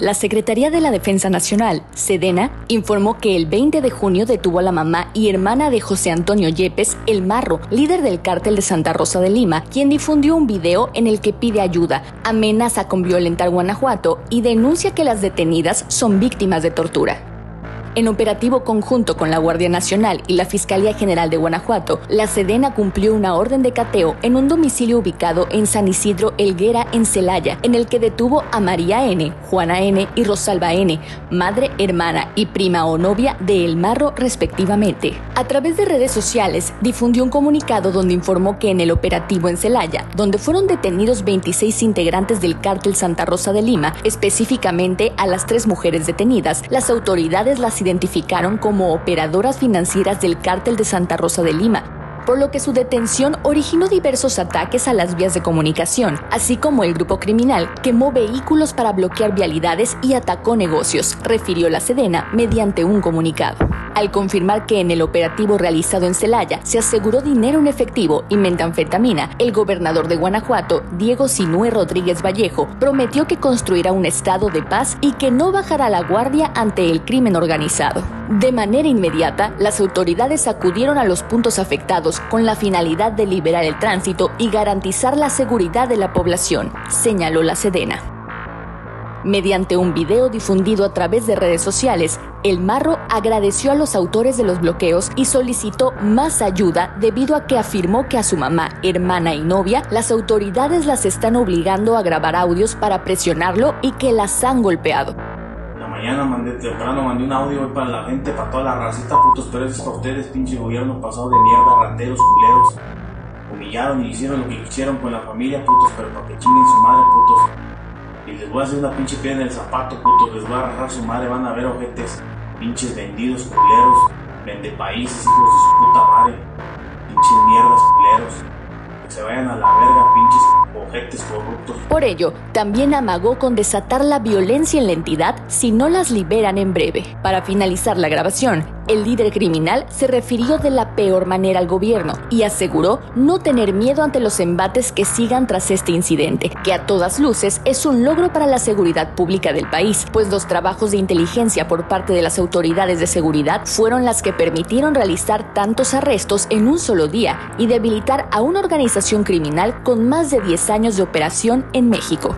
La Secretaría de la Defensa Nacional, Sedena, informó que el 20 de junio detuvo a la mamá y hermana de José Antonio Yepes, el Marro, líder del cártel de Santa Rosa de Lima, quien difundió un video en el que pide ayuda, amenaza con violentar Guanajuato y denuncia que las detenidas son víctimas de tortura. En operativo conjunto con la Guardia Nacional y la Fiscalía General de Guanajuato, la Sedena cumplió una orden de cateo en un domicilio ubicado en San Isidro Elguera, en Celaya, en el que detuvo a María N., Juana N. y Rosalba N., madre, hermana y prima o novia de El Marro, respectivamente. A través de redes sociales, difundió un comunicado donde informó que en el operativo en Celaya, donde fueron detenidos 26 integrantes del cártel Santa Rosa de Lima, específicamente a las tres mujeres detenidas, las autoridades las identificaron como operadoras financieras del cártel de Santa Rosa de Lima, por lo que su detención originó diversos ataques a las vías de comunicación, así como el grupo criminal quemó vehículos para bloquear vialidades y atacó negocios, refirió la Sedena mediante un comunicado al confirmar que en el operativo realizado en Celaya se aseguró dinero en efectivo y metanfetamina, el gobernador de Guanajuato, Diego Sinue Rodríguez Vallejo, prometió que construirá un estado de paz y que no bajará la guardia ante el crimen organizado. De manera inmediata, las autoridades acudieron a los puntos afectados con la finalidad de liberar el tránsito y garantizar la seguridad de la población, señaló la Sedena. Mediante un video difundido a través de redes sociales, el Marro agradeció a los autores de los bloqueos y solicitó más ayuda debido a que afirmó que a su mamá, hermana y novia las autoridades las están obligando a grabar audios para presionarlo y que las han golpeado. La mañana mandé temprano, mandé un audio para la gente, para toda la racita, putos, pero es para ustedes, pinche gobierno pasado de mierda, rateros, culeros. Humillaron y hicieron lo que hicieron con la familia, putos, pero para que chinguen su madre, putos. Les voy a hacer una pinche piedra en el zapato, puto. Les voy a agarrar su madre. Van a ver ojetes. Pinches vendidos, culeros. Vende países, hijos de su puta madre. Pinches mierdas, culeros. Que se vayan a la verga, pinches ojetes corruptos. Por ello, también amagó con desatar la violencia en la entidad si no las liberan en breve. Para finalizar la grabación, el líder criminal se refirió de la peor manera al gobierno y aseguró no tener miedo ante los embates que sigan tras este incidente, que a todas luces es un logro para la seguridad pública del país, pues los trabajos de inteligencia por parte de las autoridades de seguridad fueron las que permitieron realizar tantos arrestos en un solo día y debilitar a una organización criminal con más de 10 años de operación en México.